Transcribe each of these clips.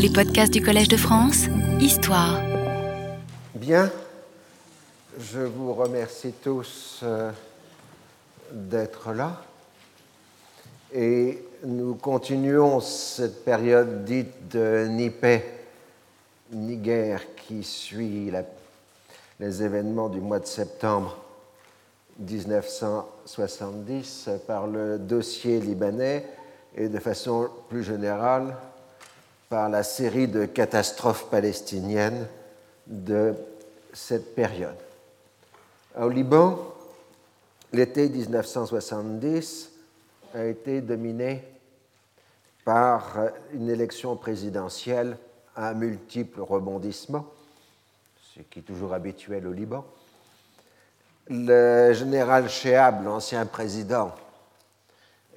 Les podcasts du Collège de France, Histoire. Bien, je vous remercie tous euh, d'être là. Et nous continuons cette période dite de ni paix ni guerre qui suit les événements du mois de septembre 1970 par le dossier libanais et de façon plus générale par la série de catastrophes palestiniennes de cette période. Au Liban, l'été 1970 a été dominé par une élection présidentielle à multiples rebondissements, ce qui est toujours habituel au Liban. Le général Chehab, l'ancien président,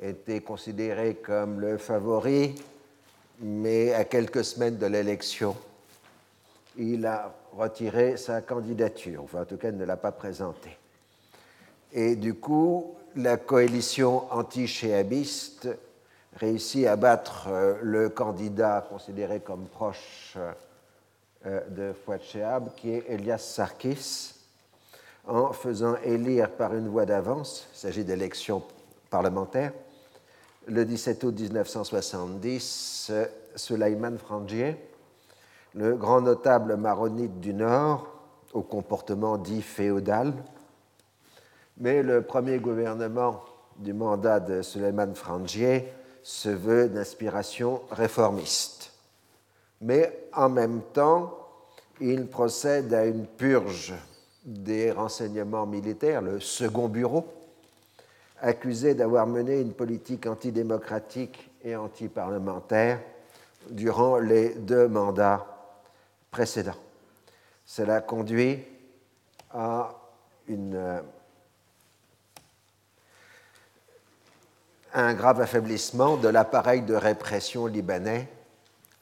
était considéré comme le favori, mais à quelques semaines de l'élection, il a retiré sa candidature, enfin en tout cas ne l'a pas présentée. Et du coup, la coalition anti-chéabiste réussit à battre euh, le candidat considéré comme proche euh, de Fouad Chehab, qui est Elias Sarkis, en faisant élire par une voix d'avance, il s'agit d'élections parlementaires, le 17 août 1970, euh, Suleiman Frangier, le grand notable maronite du Nord, au comportement dit féodal, mais le premier gouvernement du mandat de Suleiman Frangier se veut d'inspiration réformiste. Mais en même temps, il procède à une purge des renseignements militaires, le second bureau, accusé d'avoir mené une politique antidémocratique et antiparlementaire durant les deux mandats précédents. Cela conduit à euh, un grave affaiblissement de l'appareil de répression libanais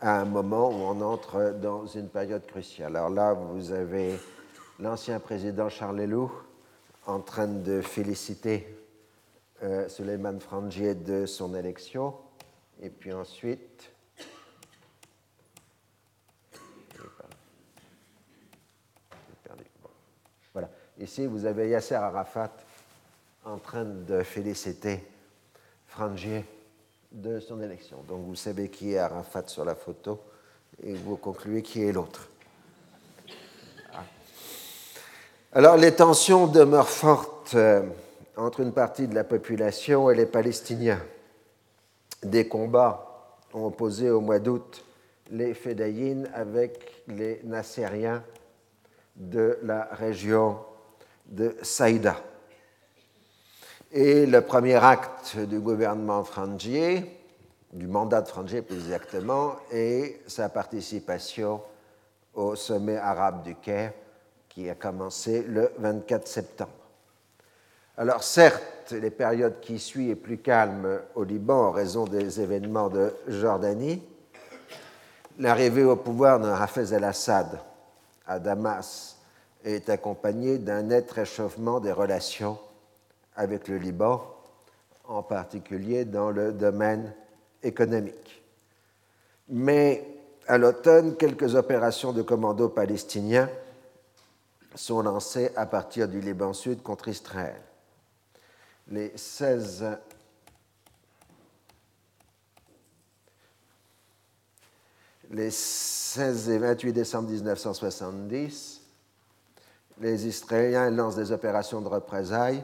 à un moment où on entre dans une période cruciale. Alors là, vous avez l'ancien président Charles Leloup en train de féliciter euh, Suleiman Frangier de son élection. Et puis ensuite. Voilà. Ici, vous avez Yasser Arafat en train de féliciter Frangier de son élection. Donc vous savez qui est Arafat sur la photo et vous concluez qui est l'autre. Ah. Alors les tensions demeurent fortes euh, entre une partie de la population et les Palestiniens. Des combats ont opposé au mois d'août les Fédayines avec les Nassériens de la région de Saïda. Et le premier acte du gouvernement Frangier, du mandat de Frangier plus exactement, est sa participation au sommet arabe du Caire qui a commencé le 24 septembre. Alors certes, les périodes qui suivent est plus calme au Liban en raison des événements de Jordanie. L'arrivée au pouvoir de Hafez el-Assad à Damas est accompagnée d'un net réchauffement des relations avec le Liban, en particulier dans le domaine économique. Mais à l'automne, quelques opérations de commando palestiniens sont lancées à partir du Liban Sud contre Israël. Les 16 les 16 et 28 décembre 1970, les Israéliens lancent des opérations de représailles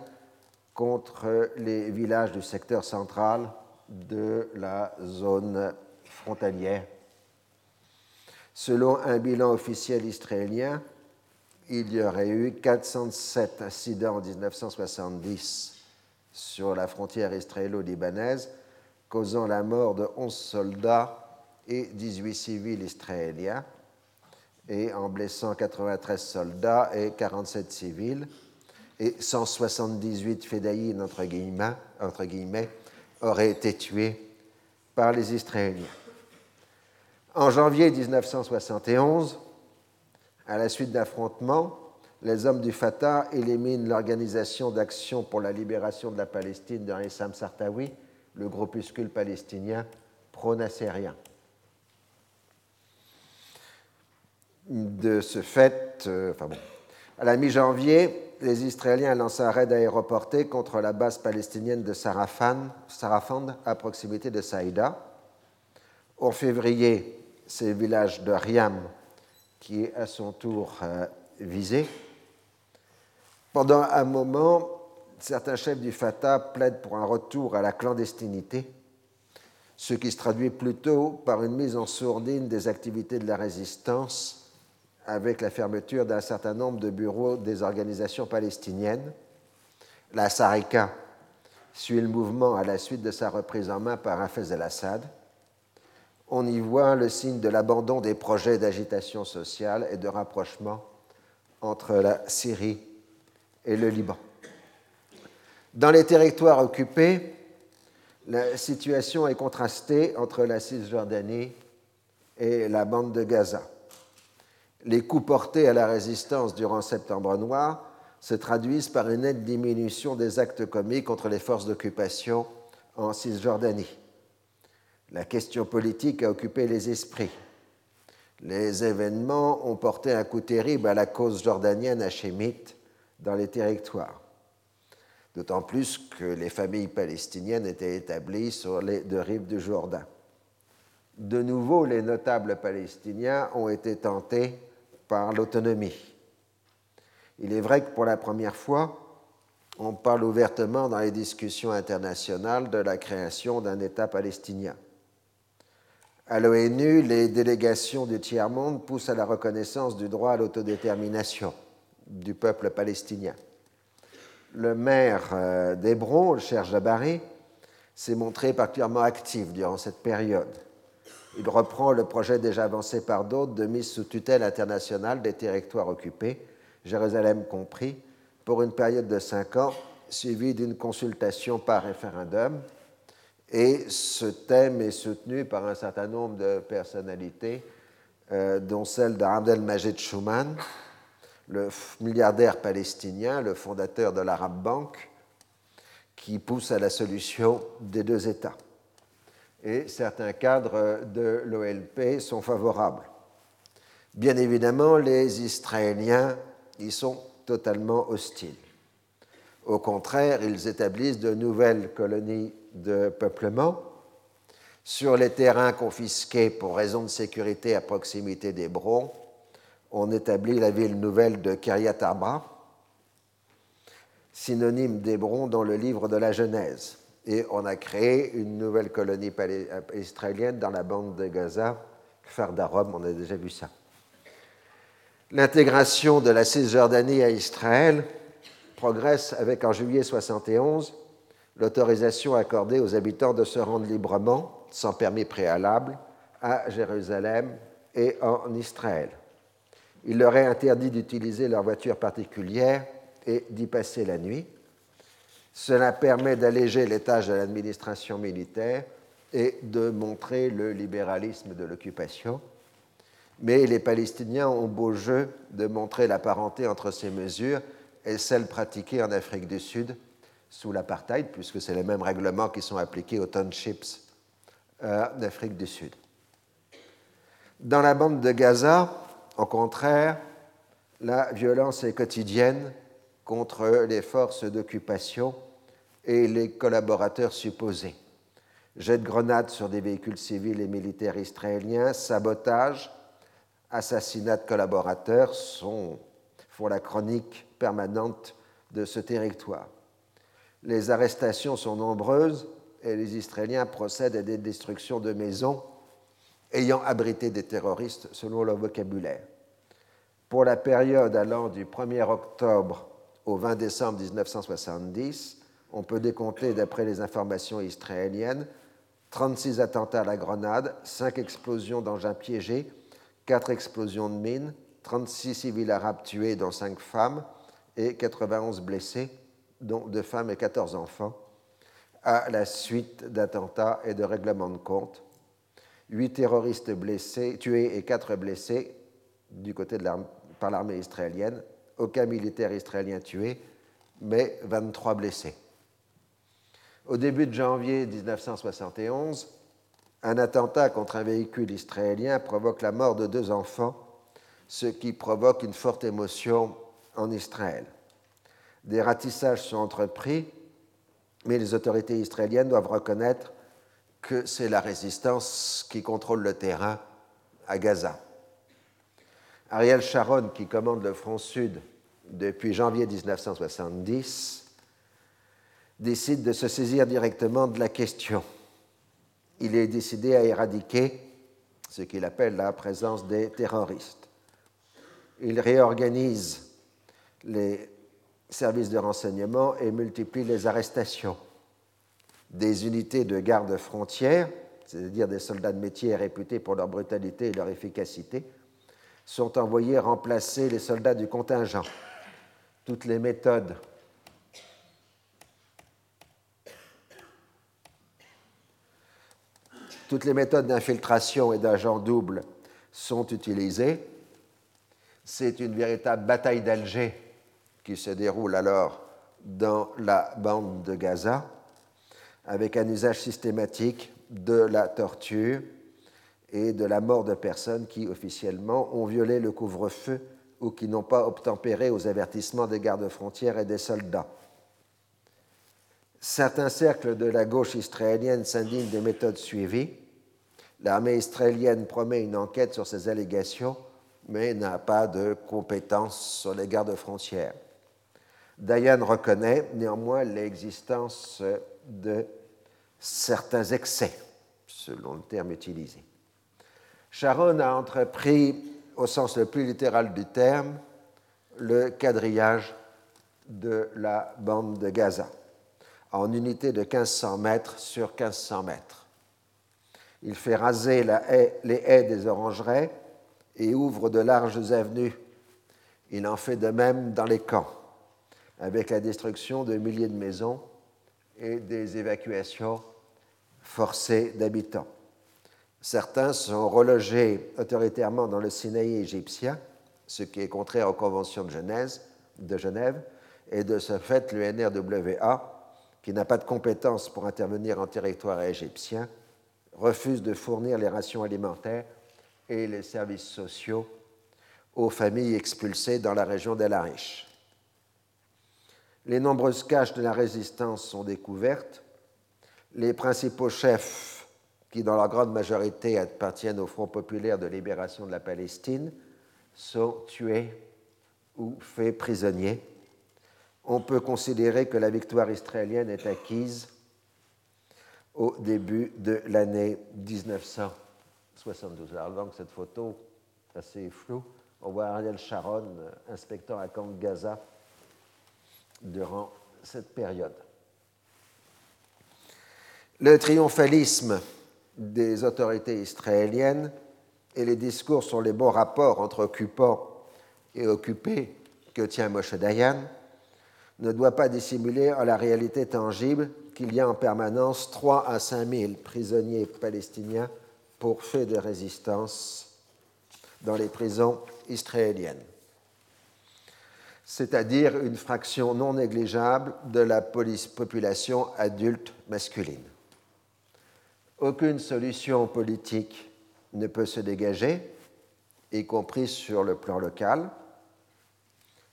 contre les villages du secteur central de la zone frontalière. Selon un bilan officiel israélien, il y aurait eu 407 incidents en 1970 sur la frontière israélo-libanaise, causant la mort de 11 soldats et 18 civils israéliens, et en blessant 93 soldats et 47 civils, et 178 fédayines, entre guillemets, entre guillemets, auraient été tués par les Israéliens. En janvier 1971, à la suite d'affrontements, les hommes du Fatah éliminent l'Organisation d'action pour la libération de la Palestine de Issam Sartawi, le groupuscule palestinien pro-nassérien. De ce fait, euh, à la mi-janvier, les Israéliens lancent un raid aéroporté contre la base palestinienne de Sarafan, Sarafand, à proximité de Saïda. En février, c'est le village de Riam qui est à son tour euh, visé. Pendant un moment, certains chefs du Fatah plaident pour un retour à la clandestinité, ce qui se traduit plutôt par une mise en sourdine des activités de la résistance avec la fermeture d'un certain nombre de bureaux des organisations palestiniennes. La Sarika suit le mouvement à la suite de sa reprise en main par Hafez el-Assad. On y voit le signe de l'abandon des projets d'agitation sociale et de rapprochement entre la Syrie et le Liban. Dans les territoires occupés, la situation est contrastée entre la Cisjordanie et la bande de Gaza. Les coups portés à la résistance durant Septembre Noir se traduisent par une nette diminution des actes commis contre les forces d'occupation en Cisjordanie. La question politique a occupé les esprits. Les événements ont porté un coup terrible à la cause jordanienne hachémite dans les territoires d'autant plus que les familles palestiniennes étaient établies sur les deux rives du Jourdain. De nouveau, les notables palestiniens ont été tentés par l'autonomie. Il est vrai que pour la première fois, on parle ouvertement dans les discussions internationales de la création d'un État palestinien. À l'ONU, les délégations du tiers-monde poussent à la reconnaissance du droit à l'autodétermination du peuple palestinien le maire euh, d'Hébron, le cher Jabari, s'est montré particulièrement actif durant cette période. Il reprend le projet déjà avancé par d'autres de mise sous tutelle internationale des territoires occupés, Jérusalem compris, pour une période de cinq ans, suivie d'une consultation par référendum. Et ce thème est soutenu par un certain nombre de personnalités, euh, dont celle d'Abdel Majid Schuman, le milliardaire palestinien, le fondateur de l'Arab Bank, qui pousse à la solution des deux États. Et certains cadres de l'OLP sont favorables. Bien évidemment, les Israéliens y sont totalement hostiles. Au contraire, ils établissent de nouvelles colonies de peuplement sur les terrains confisqués pour raison de sécurité à proximité d'Hébron on établit la ville nouvelle de Kiryat Arba, synonyme d'Hébron dans le livre de la Genèse. Et on a créé une nouvelle colonie israélienne dans la bande de Gaza, Kfar Darom, on a déjà vu ça. L'intégration de la Cisjordanie à Israël progresse avec en juillet 71 l'autorisation accordée aux habitants de se rendre librement, sans permis préalable, à Jérusalem et en Israël il leur est interdit d'utiliser leur voiture particulière et d'y passer la nuit. Cela permet d'alléger les tâches de l'administration militaire et de montrer le libéralisme de l'occupation. Mais les Palestiniens ont beau jeu de montrer la parenté entre ces mesures et celles pratiquées en Afrique du Sud sous l'apartheid, puisque c'est les mêmes règlements qui sont appliqués aux townships euh, d'Afrique du Sud. Dans la bande de Gaza, au contraire, la violence est quotidienne contre les forces d'occupation et les collaborateurs supposés. Jets de grenades sur des véhicules civils et militaires israéliens, sabotage, assassinats de collaborateurs sont, font la chronique permanente de ce territoire. Les arrestations sont nombreuses et les Israéliens procèdent à des destructions de maisons ayant abrité des terroristes selon leur vocabulaire. Pour la période allant du 1er octobre au 20 décembre 1970, on peut décompter, d'après les informations israéliennes, 36 attentats à la grenade, 5 explosions d'engins piégés, 4 explosions de mines, 36 civils arabes tués, dont 5 femmes, et 91 blessés, dont 2 femmes et 14 enfants, à la suite d'attentats et de règlements de compte 8 terroristes blessés, tués et 4 blessés du côté de par l'armée israélienne, aucun militaire israélien tué, mais 23 blessés. Au début de janvier 1971, un attentat contre un véhicule israélien provoque la mort de deux enfants ce qui provoque une forte émotion en Israël. Des ratissages sont entrepris, mais les autorités israéliennes doivent reconnaître que c'est la résistance qui contrôle le terrain à Gaza. Ariel Sharon, qui commande le front sud depuis janvier 1970, décide de se saisir directement de la question. Il est décidé à éradiquer ce qu'il appelle la présence des terroristes. Il réorganise les services de renseignement et multiplie les arrestations. Des unités de garde frontières, c'est-à-dire des soldats de métier réputés pour leur brutalité et leur efficacité, sont envoyés remplacer les soldats du contingent. Toutes les méthodes toutes les méthodes d'infiltration et d'agents doubles sont utilisées. C'est une véritable bataille d'Alger qui se déroule alors dans la bande de Gaza, avec un usage systématique de la torture, et de la mort de personnes qui, officiellement, ont violé le couvre-feu ou qui n'ont pas obtempéré aux avertissements des gardes-frontières et des soldats. Certains cercles de la gauche israélienne s'indignent des méthodes suivies. L'armée israélienne promet une enquête sur ces allégations, mais n'a pas de compétences sur les gardes-frontières. Dayan reconnaît néanmoins l'existence de certains excès, selon le terme utilisé. Sharon a entrepris, au sens le plus littéral du terme, le quadrillage de la bande de Gaza, en unité de 1500 mètres sur 1500 mètres. Il fait raser les haies des orangeraies et ouvre de larges avenues. Il en fait de même dans les camps, avec la destruction de milliers de maisons et des évacuations forcées d'habitants. Certains sont relogés autoritairement dans le Sinaï égyptien, ce qui est contraire aux conventions de Genève, de Genève et de ce fait, l'UNRWA, qui n'a pas de compétences pour intervenir en territoire égyptien, refuse de fournir les rations alimentaires et les services sociaux aux familles expulsées dans la région d'El Arish. Les nombreuses caches de la résistance sont découvertes. Les principaux chefs qui dans leur grande majorité appartiennent au Front populaire de libération de la Palestine, sont tués ou faits prisonniers. On peut considérer que la victoire israélienne est acquise au début de l'année 1972. Alors donc cette photo assez floue, on voit Ariel Sharon inspectant à camp Gaza durant cette période. Le triomphalisme des autorités israéliennes et les discours sur les bons rapports entre occupants et occupés que tient Moshe Dayan ne doit pas dissimuler à la réalité tangible qu'il y a en permanence 3 à 5 000 prisonniers palestiniens pour fait de résistance dans les prisons israéliennes, c'est-à-dire une fraction non négligeable de la population adulte masculine. Aucune solution politique ne peut se dégager, y compris sur le plan local.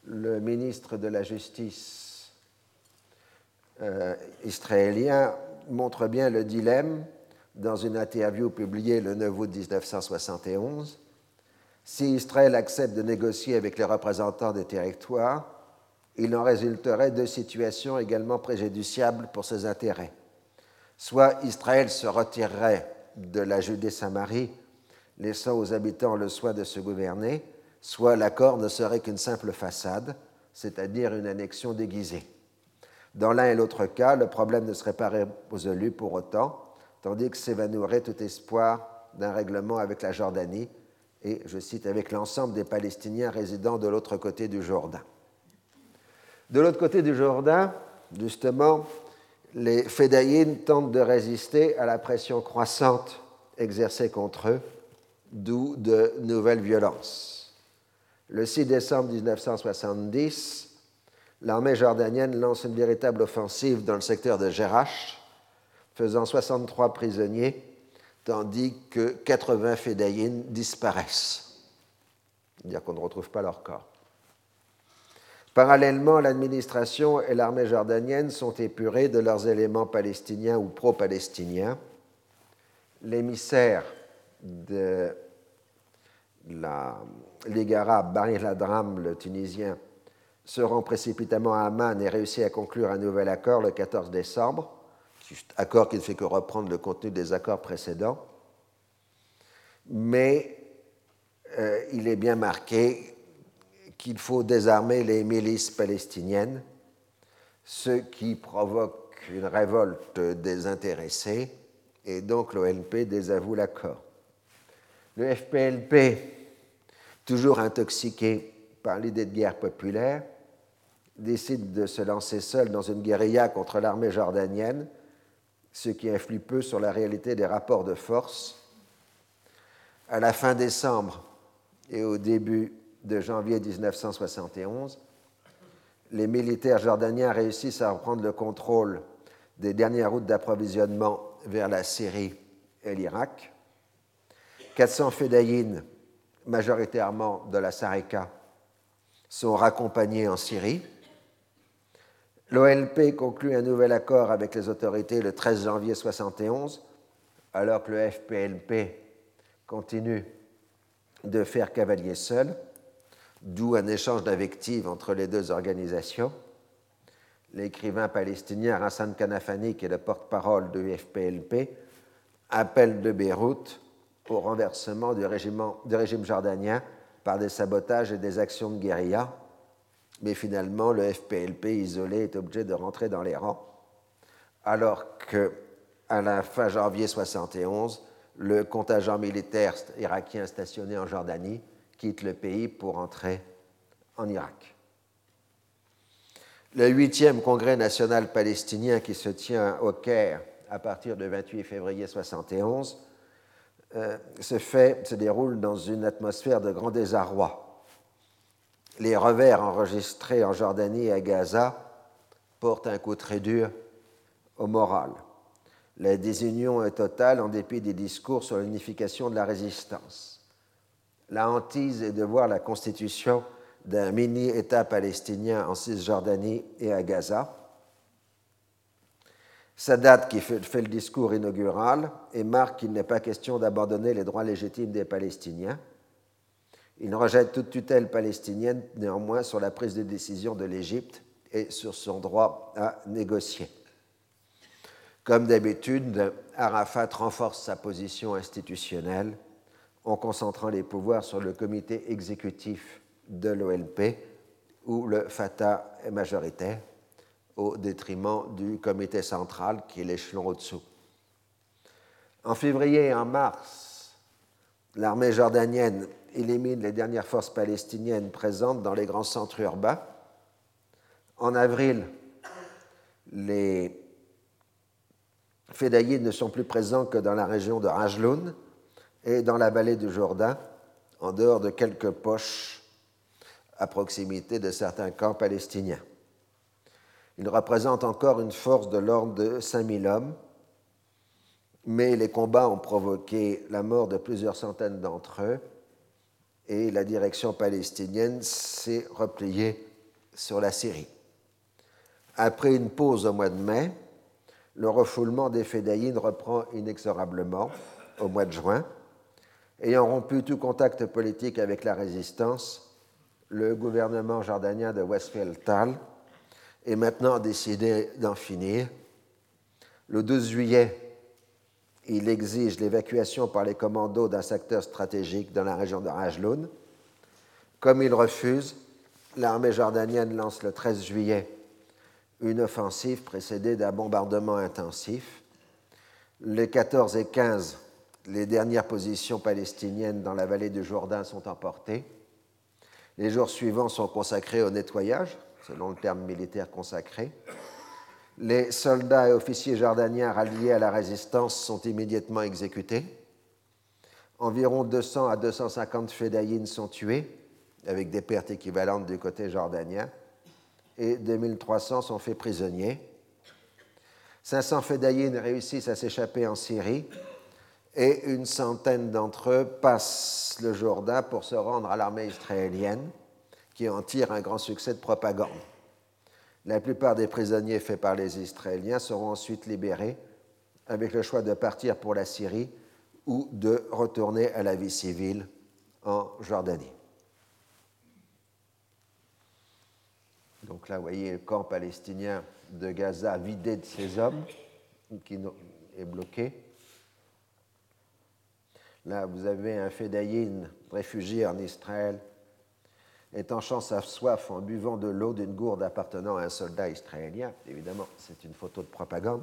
Le ministre de la Justice euh, israélien montre bien le dilemme dans une interview publiée le 9 août 1971. Si Israël accepte de négocier avec les représentants des territoires, il en résulterait deux situations également préjudiciables pour ses intérêts. Soit Israël se retirerait de la Judée-Samarie, laissant aux habitants le soin de se gouverner, soit l'accord ne serait qu'une simple façade, c'est-à-dire une annexion déguisée. Dans l'un et l'autre cas, le problème ne serait pas résolu pour autant, tandis que s'évanouirait tout espoir d'un règlement avec la Jordanie et, je cite, avec l'ensemble des Palestiniens résidant de l'autre côté du Jourdain. De l'autre côté du Jourdain, justement, les Fédayines tentent de résister à la pression croissante exercée contre eux, d'où de nouvelles violences. Le 6 décembre 1970, l'armée jordanienne lance une véritable offensive dans le secteur de Gerash, faisant 63 prisonniers, tandis que 80 Fédayines disparaissent. c'est-à-dire qu'on ne retrouve pas leur corps. Parallèlement, l'administration et l'armée jordanienne sont épurées de leurs éléments palestiniens ou pro-palestiniens. L'émissaire de la Ligue arabe, Barry Ladram, le Tunisien, se rend précipitamment à Amman et réussit à conclure un nouvel accord le 14 décembre, accord qui ne fait que reprendre le contenu des accords précédents. Mais euh, il est bien marqué qu'il faut désarmer les milices palestiniennes, ce qui provoque une révolte désintéressée, et donc l'OLP désavoue l'accord. Le FPLP, toujours intoxiqué par l'idée de guerre populaire, décide de se lancer seul dans une guérilla contre l'armée jordanienne, ce qui influe peu sur la réalité des rapports de force. À la fin décembre et au début de janvier 1971, les militaires jordaniens réussissent à reprendre le contrôle des dernières routes d'approvisionnement vers la Syrie et l'Irak. 400 fédayines, majoritairement de la Sareka, sont raccompagnés en Syrie. L'OLP conclut un nouvel accord avec les autorités le 13 janvier 1971, alors que le FPLP continue de faire cavalier seul, d'où un échange d'invectives entre les deux organisations. L'écrivain palestinien Hassan Kanafani, qui est le porte-parole du FPLP, appelle de Beyrouth au renversement du régime jordanien par des sabotages et des actions de guérilla mais finalement le FPLP isolé est obligé de rentrer dans les rangs, alors que à la fin janvier 71, le contingent militaire irakien stationné en Jordanie quitte le pays pour entrer en Irak. Le 8e congrès national palestinien qui se tient au Caire à partir du 28 février 71 euh, fait, se déroule dans une atmosphère de grand désarroi les revers enregistrés en Jordanie et à Gaza portent un coup très dur au moral. La désunion est totale en dépit des discours sur l'unification de la résistance. La hantise est de voir la constitution d'un mini-État palestinien en Cisjordanie et à Gaza. Sadat qui fait, fait le discours inaugural et marque qu'il n'est pas question d'abandonner les droits légitimes des Palestiniens. Il rejette toute tutelle palestinienne néanmoins sur la prise de décision de l'Égypte et sur son droit à négocier. Comme d'habitude, Arafat renforce sa position institutionnelle en concentrant les pouvoirs sur le comité exécutif de l'OLP, où le Fatah est majoritaire, au détriment du comité central qui est l'échelon au-dessous. En février et en mars, l'armée jordanienne élimine les dernières forces palestiniennes présentes dans les grands centres urbains. En avril, les Fédayines ne sont plus présents que dans la région de Rajloun et dans la vallée du Jourdain, en dehors de quelques poches à proximité de certains camps palestiniens. Ils représentent encore une force de l'ordre de 5000 hommes, mais les combats ont provoqué la mort de plusieurs centaines d'entre eux et la direction palestinienne s'est repliée sur la Syrie. Après une pause au mois de mai, le refoulement des Fédayines reprend inexorablement au mois de juin. Ayant rompu tout contact politique avec la résistance, le gouvernement jordanien de Westphal Tal est maintenant décidé d'en finir. Le 12 juillet, il exige l'évacuation par les commandos d'un secteur stratégique dans la région de Rajloun. Comme il refuse, l'armée jordanienne lance le 13 juillet une offensive précédée d'un bombardement intensif. Les 14 et 15, les dernières positions palestiniennes dans la vallée du Jourdain sont emportées. Les jours suivants sont consacrés au nettoyage, selon le terme militaire consacré. Les soldats et officiers jordaniens ralliés à la résistance sont immédiatement exécutés. Environ 200 à 250 fédayines sont tués, avec des pertes équivalentes du côté jordanien, et 2300 sont faits prisonniers. 500 fédayines réussissent à s'échapper en Syrie et une centaine d'entre eux passent le Jourdain pour se rendre à l'armée israélienne, qui en tire un grand succès de propagande. La plupart des prisonniers faits par les Israéliens seront ensuite libérés, avec le choix de partir pour la Syrie ou de retourner à la vie civile en Jordanie. Donc là, vous voyez le camp palestinien de Gaza vidé de ses hommes, qui est bloqué. Là, vous avez un Fédaïn réfugié en Israël, étanchant sa soif en buvant de l'eau d'une gourde appartenant à un soldat israélien. Évidemment, c'est une photo de propagande.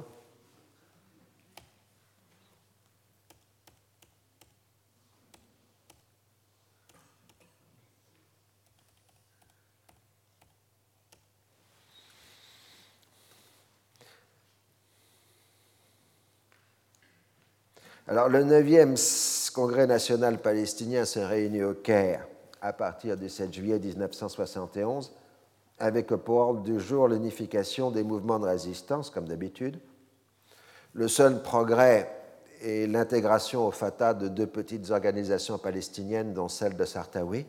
Alors, le 9e Congrès national palestinien s'est réuni au Caire à partir du 7 juillet 1971, avec pour ordre du jour l'unification des mouvements de résistance, comme d'habitude. Le seul progrès est l'intégration au Fatah de deux petites organisations palestiniennes, dont celle de Sartawi.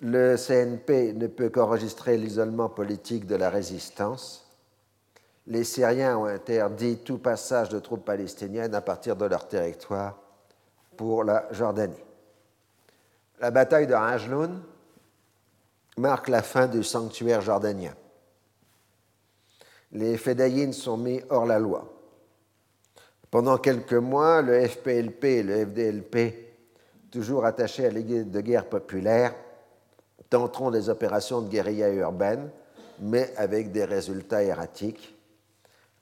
Le CNP ne peut qu'enregistrer l'isolement politique de la résistance les Syriens ont interdit tout passage de troupes palestiniennes à partir de leur territoire pour la Jordanie. La bataille de Rajloun marque la fin du sanctuaire jordanien. Les Fédayines sont mis hors la loi. Pendant quelques mois, le FPLP et le FDLP, toujours attachés à l'Église de guerre populaire, tenteront des opérations de guérilla urbaine, mais avec des résultats erratiques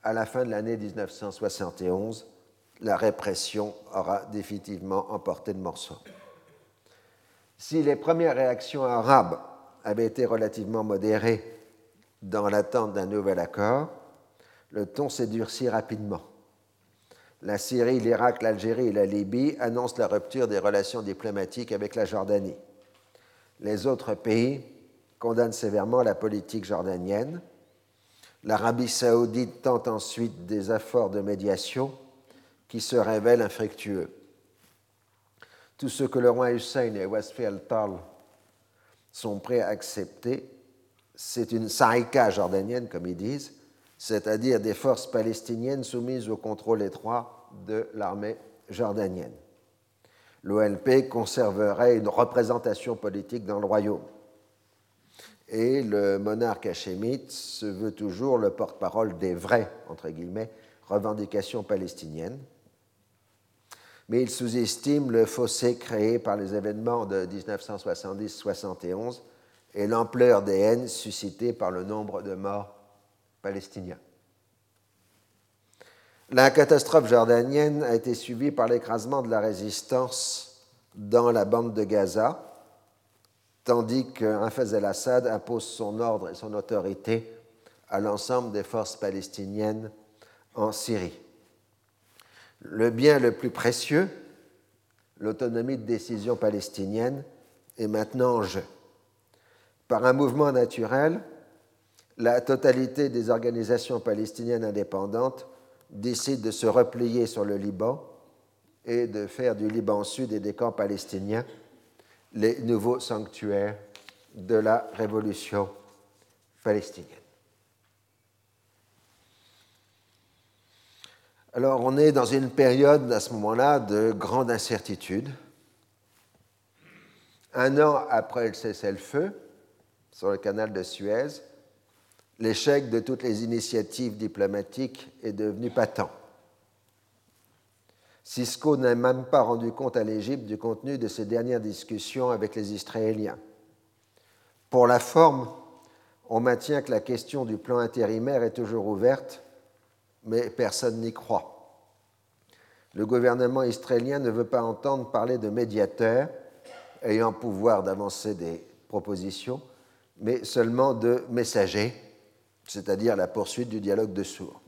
à la fin de l'année 1971, la répression aura définitivement emporté le morceau. Si les premières réactions arabes avaient été relativement modérées dans l'attente d'un nouvel accord, le ton s'est durci rapidement. La Syrie, l'Irak, l'Algérie et la Libye annoncent la rupture des relations diplomatiques avec la Jordanie. Les autres pays condamnent sévèrement la politique jordanienne L'Arabie saoudite tente ensuite des efforts de médiation qui se révèlent infructueux. Tout ce que le roi Hussein et Westfield Tal sont prêts à accepter, c'est une sarika jordanienne, comme ils disent, c'est-à-dire des forces palestiniennes soumises au contrôle étroit de l'armée jordanienne. L'OLP conserverait une représentation politique dans le royaume et le monarque hachémite se veut toujours le porte-parole des vraies, entre guillemets, revendications palestiniennes. Mais il sous-estime le fossé créé par les événements de 1970-71 et l'ampleur des haines suscitées par le nombre de morts palestiniens. La catastrophe jordanienne a été suivie par l'écrasement de la résistance dans la bande de Gaza, tandis qu'un el-Assad impose son ordre et son autorité à l'ensemble des forces palestiniennes en Syrie. Le bien le plus précieux, l'autonomie de décision palestinienne, est maintenant en jeu. Par un mouvement naturel, la totalité des organisations palestiniennes indépendantes décide de se replier sur le Liban et de faire du Liban Sud et des camps palestiniens les nouveaux sanctuaires de la révolution palestinienne. Alors on est dans une période à ce moment-là de grande incertitude. Un an après le cessez-le-feu sur le canal de Suez, l'échec de toutes les initiatives diplomatiques est devenu patent. Cisco n'a même pas rendu compte à l'Égypte du contenu de ses dernières discussions avec les Israéliens. Pour la forme, on maintient que la question du plan intérimaire est toujours ouverte, mais personne n'y croit. Le gouvernement israélien ne veut pas entendre parler de médiateurs ayant pouvoir d'avancer des propositions, mais seulement de messagers, c'est-à-dire la poursuite du dialogue de sourds.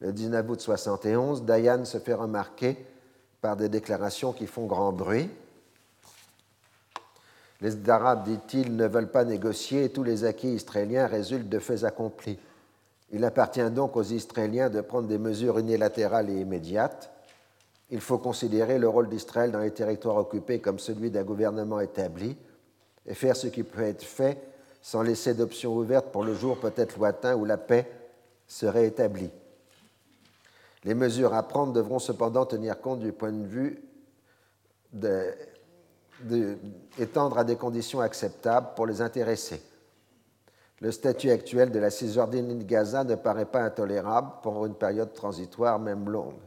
Le 19 août 71, Dayan se fait remarquer par des déclarations qui font grand bruit. Les Arabes, dit-il, ne veulent pas négocier et tous les acquis israéliens résultent de faits accomplis. Il appartient donc aux Israéliens de prendre des mesures unilatérales et immédiates. il faut considérer le rôle d'Israël dans les territoires occupés comme celui d'un gouvernement établi et faire ce qui peut être fait sans laisser d'options ouvertes pour le jour peut-être lointain où la paix serait établie. Les mesures à prendre devront cependant tenir compte du point de vue d'étendre à des conditions acceptables pour les intéressés. Le statut actuel de la Cisjordanie de Gaza ne paraît pas intolérable pour une période transitoire, même longue.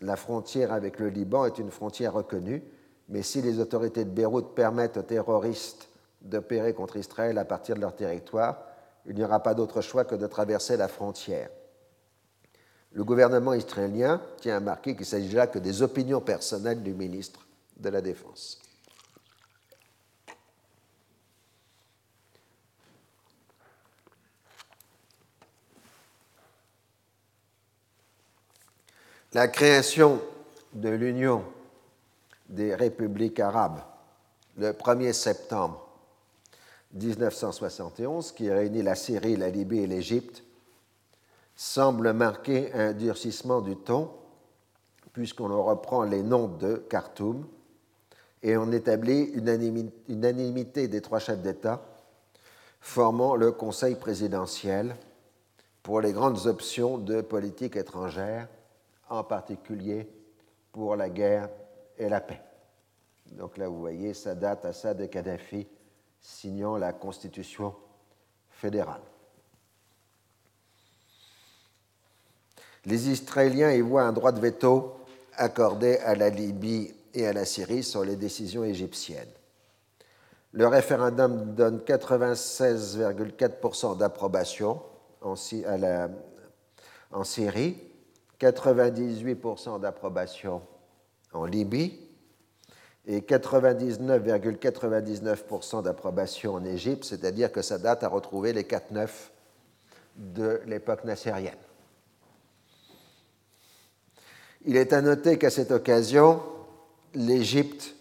La frontière avec le Liban est une frontière reconnue, mais si les autorités de Beyrouth permettent aux terroristes d'opérer contre Israël à partir de leur territoire, il n'y aura pas d'autre choix que de traverser la frontière. Le gouvernement israélien tient à marquer qu'il s'agit là que des opinions personnelles du ministre de la Défense. La création de l'Union des républiques arabes le 1er septembre 1971, qui réunit la Syrie, la Libye et l'Égypte, semble marquer un durcissement du ton, puisqu'on reprend les noms de Khartoum et on établit une unanimité des trois chefs d'État formant le Conseil présidentiel pour les grandes options de politique étrangère en particulier pour la guerre et la paix. Donc là, vous voyez, ça date Assad et Kadhafi signant la Constitution fédérale. Les Israéliens y voient un droit de veto accordé à la Libye et à la Syrie sur les décisions égyptiennes. Le référendum donne 96,4% d'approbation en, en Syrie 98% d'approbation en Libye et 99,99% d'approbation en Égypte, c'est-à-dire que ça date à retrouver les 4-9 de l'époque nassérienne. Il est à noter qu'à cette occasion, l'Égypte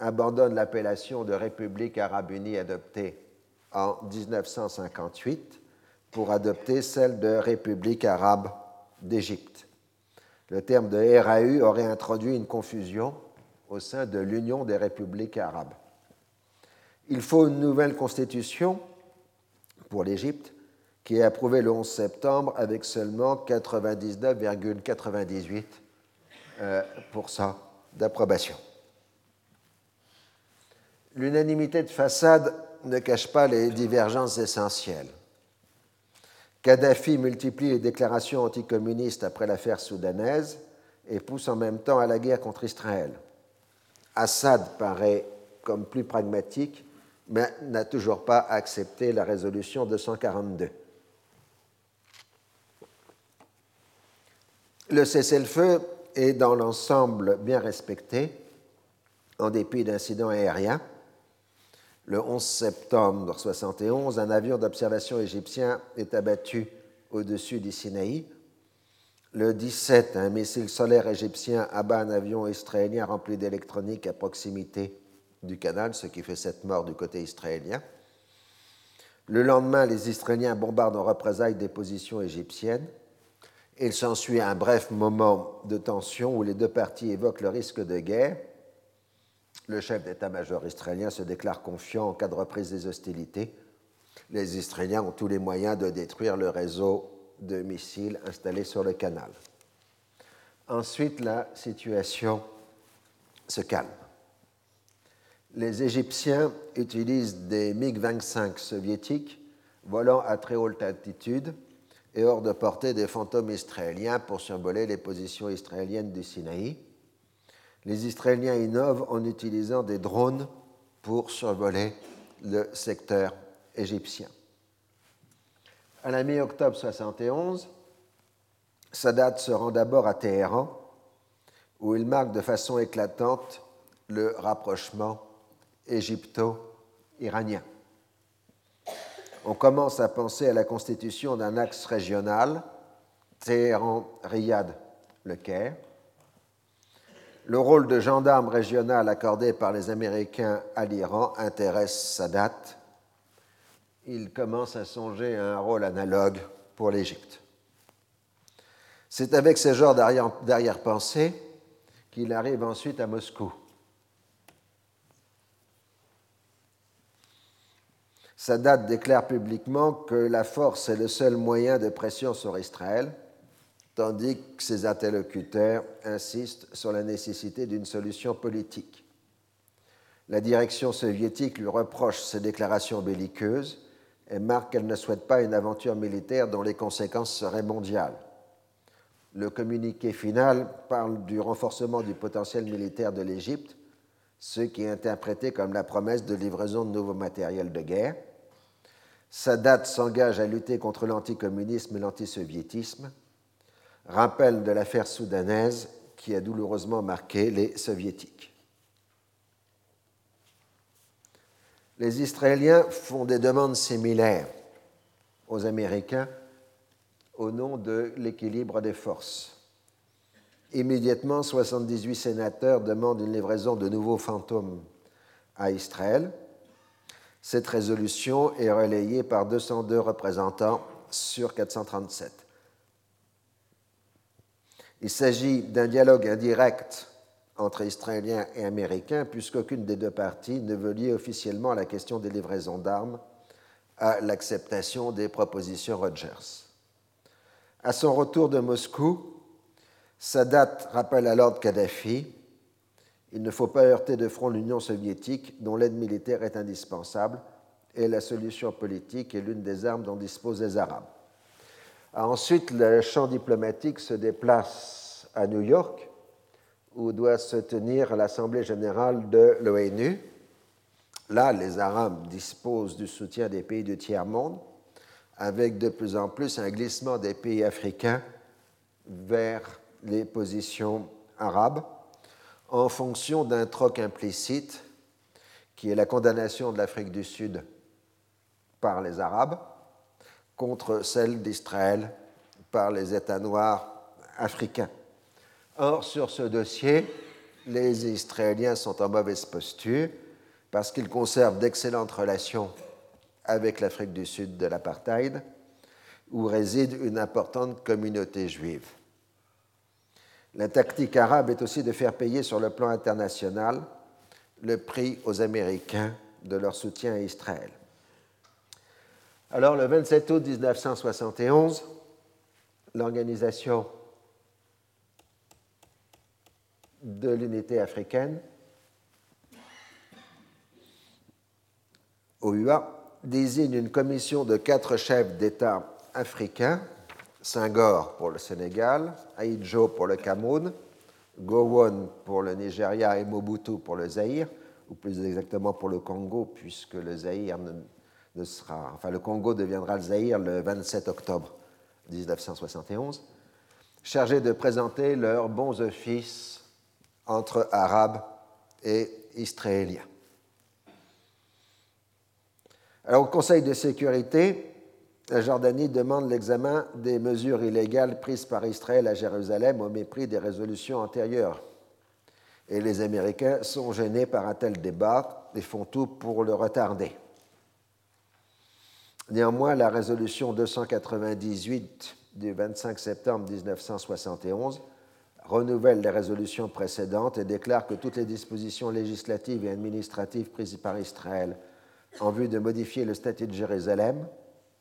abandonne l'appellation de République arabe unie adoptée en 1958 pour adopter celle de République arabe d'Égypte le terme de RAU aurait introduit une confusion au sein de l'Union des républiques arabes. Il faut une nouvelle constitution pour l'Égypte qui est approuvée le 11 septembre avec seulement 99,98% euh, d'approbation. L'unanimité de façade ne cache pas les divergences essentielles. Kadhafi multiplie les déclarations anticommunistes après l'affaire soudanaise et pousse en même temps à la guerre contre Israël. Assad paraît comme plus pragmatique, mais n'a toujours pas accepté la résolution 242. Le cessez-le-feu est dans l'ensemble bien respecté, en dépit d'incidents aériens le 11 septembre 1971, un avion d'observation égyptien est abattu au-dessus du Sinaï. Le 17, un missile solaire égyptien abat un avion israélien rempli d'électronique à proximité du canal, ce qui fait cette mort du côté israélien. Le lendemain, les Israéliens bombardent en représailles des positions égyptiennes. Il s'ensuit un bref moment de tension où les deux parties évoquent le risque de guerre le chef d'état-major israélien se déclare confiant en cas de reprise des hostilités. Les Israéliens ont tous les moyens de détruire le réseau de missiles installé sur le canal. Ensuite, la situation se calme. Les Égyptiens utilisent des MiG-25 soviétiques volant à très haute altitude et hors de portée des fantômes israéliens pour survoler les positions israéliennes du Sinaï les Israéliens innovent en utilisant des drones pour survoler le secteur égyptien. À la mi-octobre 71, Sadat se rend d'abord à Téhéran, où il marque de façon éclatante le rapprochement égypto-iranien. On commence à penser à la constitution d'un axe régional, Téhéran-Riyad-Le Caire, le rôle de gendarme régional accordé par les Américains à l'Iran intéresse Sadat. Il commence à songer à un rôle analogue pour l'Égypte. C'est avec ce genre d'arrière-pensée qu'il arrive ensuite à Moscou. Sadat déclare publiquement que la force est le seul moyen de pression sur Israël, tandis que ses interlocuteurs insistent sur la nécessité d'une solution politique. La direction soviétique lui reproche ses déclarations belliqueuses et marque qu'elle ne souhaite pas une aventure militaire dont les conséquences seraient mondiales. Le communiqué final parle du renforcement du potentiel militaire de l'Égypte, ce qui est interprété comme la promesse de livraison de nouveaux matériels de guerre. Sadat s'engage à lutter contre l'anticommunisme et l'antisoviétisme, rappel de l'affaire soudanaise qui a douloureusement marqué les soviétiques. Les Israéliens font des demandes similaires aux Américains au nom de l'équilibre des forces. Immédiatement, 78 sénateurs demandent une livraison de nouveaux fantômes à Israël. Cette résolution est relayée par 202 représentants sur 437. Il s'agit d'un dialogue indirect entre Israéliens et Américains, puisqu'aucune des deux parties ne veut lier officiellement la question des livraisons d'armes à l'acceptation des propositions Rogers. À son retour de Moscou, Sadat rappelle à l'ordre Kadhafi il ne faut pas heurter de front l'Union soviétique, dont l'aide militaire est indispensable, et la solution politique est l'une des armes dont disposent les Arabes. Ensuite, le champ diplomatique se déplace à New York, où doit se tenir l'Assemblée générale de l'ONU. Là, les Arabes disposent du soutien des pays du tiers-monde, avec de plus en plus un glissement des pays africains vers les positions arabes en fonction d'un troc implicite qui est la condamnation de l'Afrique du Sud par les Arabes contre celle d'Israël par les États noirs africains. Or, sur ce dossier, les Israéliens sont en mauvaise posture parce qu'ils conservent d'excellentes relations avec l'Afrique du Sud de l'apartheid, où réside une importante communauté juive. La tactique arabe est aussi de faire payer sur le plan international le prix aux Américains de leur soutien à Israël. Alors, le 27 août 1971, l'Organisation de l'unité africaine, OUA, désigne une commission de quatre chefs d'État africains Senghor pour le Sénégal, Aïdjo pour le Cameroun, Gowon pour le Nigeria et Mobutu pour le Zaïre, ou plus exactement pour le Congo, puisque le Zaïre enfin le Congo deviendra le Zaïre le 27 octobre 1971, chargés de présenter leurs bons offices entre Arabes et Israéliens. Alors au Conseil de sécurité, la Jordanie demande l'examen des mesures illégales prises par Israël à Jérusalem au mépris des résolutions antérieures. Et les Américains sont gênés par un tel débat et font tout pour le retarder. Néanmoins, la résolution 298 du 25 septembre 1971 renouvelle les résolutions précédentes et déclare que toutes les dispositions législatives et administratives prises par Israël en vue de modifier le statut de Jérusalem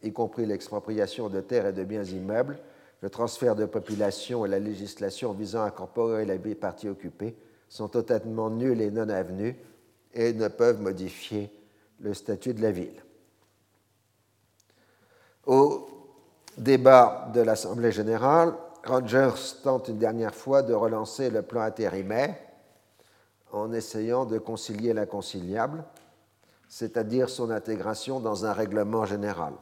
y compris l'expropriation de terres et de biens immeubles, le transfert de population et la législation visant à incorporer les parties occupées sont totalement nulles et non avenues et ne peuvent modifier le statut de la ville. Au débat de l'Assemblée générale, Rogers tente une dernière fois de relancer le plan intérimaire en essayant de concilier l'inconciliable, c'est-à-dire son intégration dans un règlement général.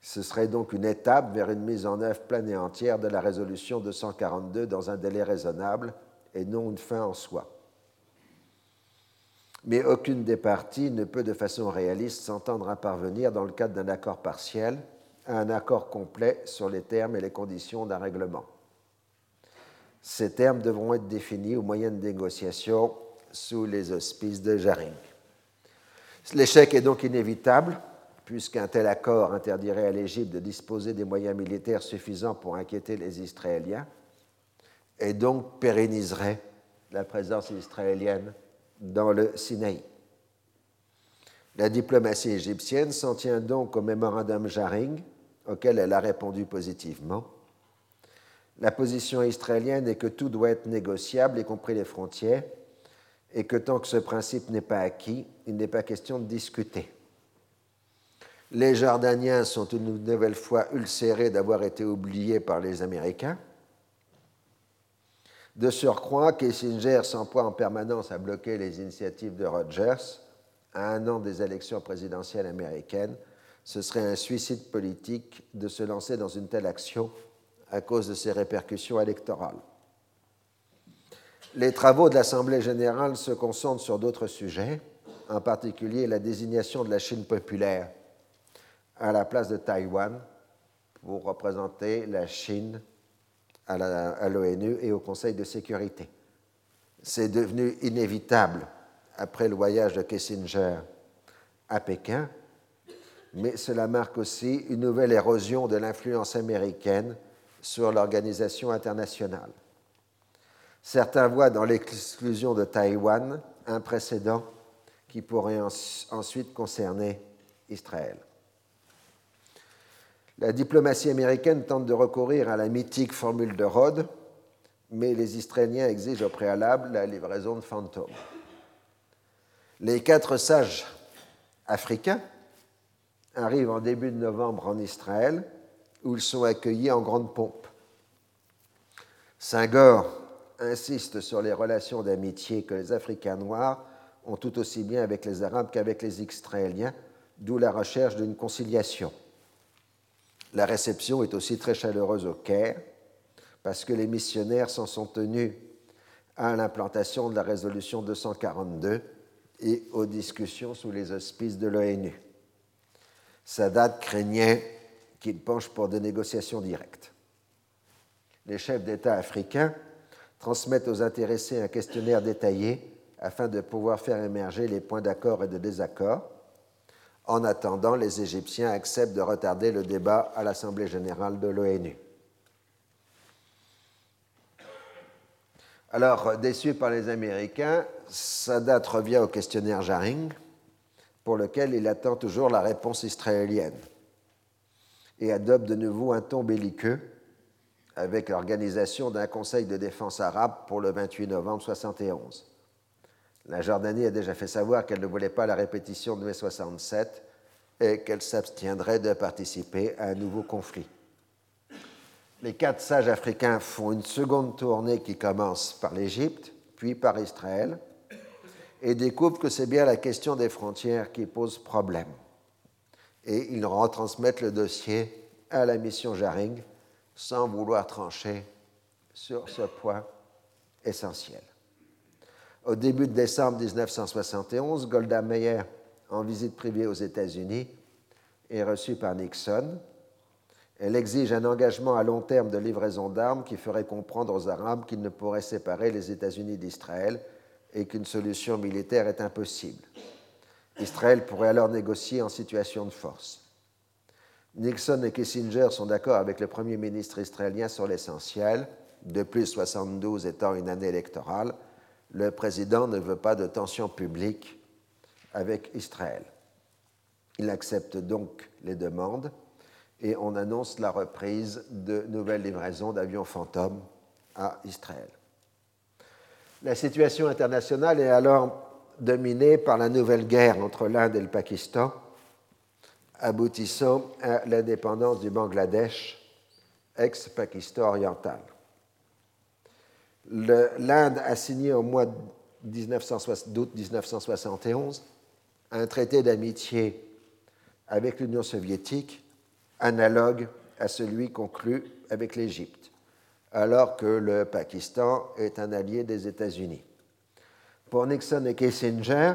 Ce serait donc une étape vers une mise en œuvre pleine et entière de la résolution 242 dans un délai raisonnable et non une fin en soi. Mais aucune des parties ne peut de façon réaliste s'entendre à parvenir dans le cadre d'un accord partiel à un accord complet sur les termes et les conditions d'un règlement. Ces termes devront être définis au moyen de négociations sous les auspices de Jaring. L'échec est donc inévitable puisqu'un tel accord interdirait à l'Égypte de disposer des moyens militaires suffisants pour inquiéter les Israéliens, et donc pérenniserait la présence israélienne dans le Sinaï. La diplomatie égyptienne s'en tient donc au mémorandum Jaring, auquel elle a répondu positivement. La position israélienne est que tout doit être négociable, y compris les frontières, et que tant que ce principe n'est pas acquis, il n'est pas question de discuter. Les Jordaniens sont une nouvelle fois ulcérés d'avoir été oubliés par les Américains. De surcroît, Kissinger s'emploie en permanence à bloquer les initiatives de Rogers. À un an des élections présidentielles américaines, ce serait un suicide politique de se lancer dans une telle action à cause de ses répercussions électorales. Les travaux de l'Assemblée générale se concentrent sur d'autres sujets, en particulier la désignation de la Chine populaire à la place de Taïwan pour représenter la Chine à l'ONU et au Conseil de sécurité. C'est devenu inévitable après le voyage de Kissinger à Pékin, mais cela marque aussi une nouvelle érosion de l'influence américaine sur l'organisation internationale. Certains voient dans l'exclusion de Taïwan un précédent qui pourrait ensuite concerner Israël. La diplomatie américaine tente de recourir à la mythique formule de Rhodes, mais les Israéliens exigent au préalable la livraison de fantômes. Les quatre sages africains arrivent en début de novembre en Israël, où ils sont accueillis en grande pompe. Senghor insiste sur les relations d'amitié que les Africains noirs ont tout aussi bien avec les Arabes qu'avec les Israéliens, d'où la recherche d'une conciliation. La réception est aussi très chaleureuse au Caire, parce que les missionnaires s'en sont tenus à l'implantation de la résolution 242 et aux discussions sous les auspices de l'ONU. Sadat craignait qu'il penche pour des négociations directes. Les chefs d'État africains transmettent aux intéressés un questionnaire détaillé afin de pouvoir faire émerger les points d'accord et de désaccord. En attendant, les Égyptiens acceptent de retarder le débat à l'Assemblée générale de l'ONU. Alors, déçu par les Américains, Sadat revient au questionnaire Jaring, pour lequel il attend toujours la réponse israélienne, et adopte de nouveau un ton belliqueux avec l'organisation d'un Conseil de défense arabe pour le 28 novembre 1971. La Jordanie a déjà fait savoir qu'elle ne voulait pas la répétition de mai 67 et qu'elle s'abstiendrait de participer à un nouveau conflit. Les quatre sages africains font une seconde tournée qui commence par l'Égypte, puis par Israël, et découvrent que c'est bien la question des frontières qui pose problème. Et ils retransmettent le dossier à la mission Jaring sans vouloir trancher sur ce point essentiel. Au début de décembre 1971, Golda Meir, en visite privée aux États-Unis, est reçue par Nixon. Elle exige un engagement à long terme de livraison d'armes qui ferait comprendre aux Arabes qu'ils ne pourraient séparer les États-Unis d'Israël et qu'une solution militaire est impossible. Israël pourrait alors négocier en situation de force. Nixon et Kissinger sont d'accord avec le Premier ministre israélien sur l'essentiel, de plus 72 étant une année électorale, le président ne veut pas de tension publique avec Israël. Il accepte donc les demandes et on annonce la reprise de nouvelles livraisons d'avions fantômes à Israël. La situation internationale est alors dominée par la nouvelle guerre entre l'Inde et le Pakistan, aboutissant à l'indépendance du Bangladesh, ex-Pakistan oriental. L'Inde a signé au mois d'août 1971 un traité d'amitié avec l'Union soviétique analogue à celui conclu avec l'Égypte, alors que le Pakistan est un allié des États-Unis. Pour Nixon et Kissinger,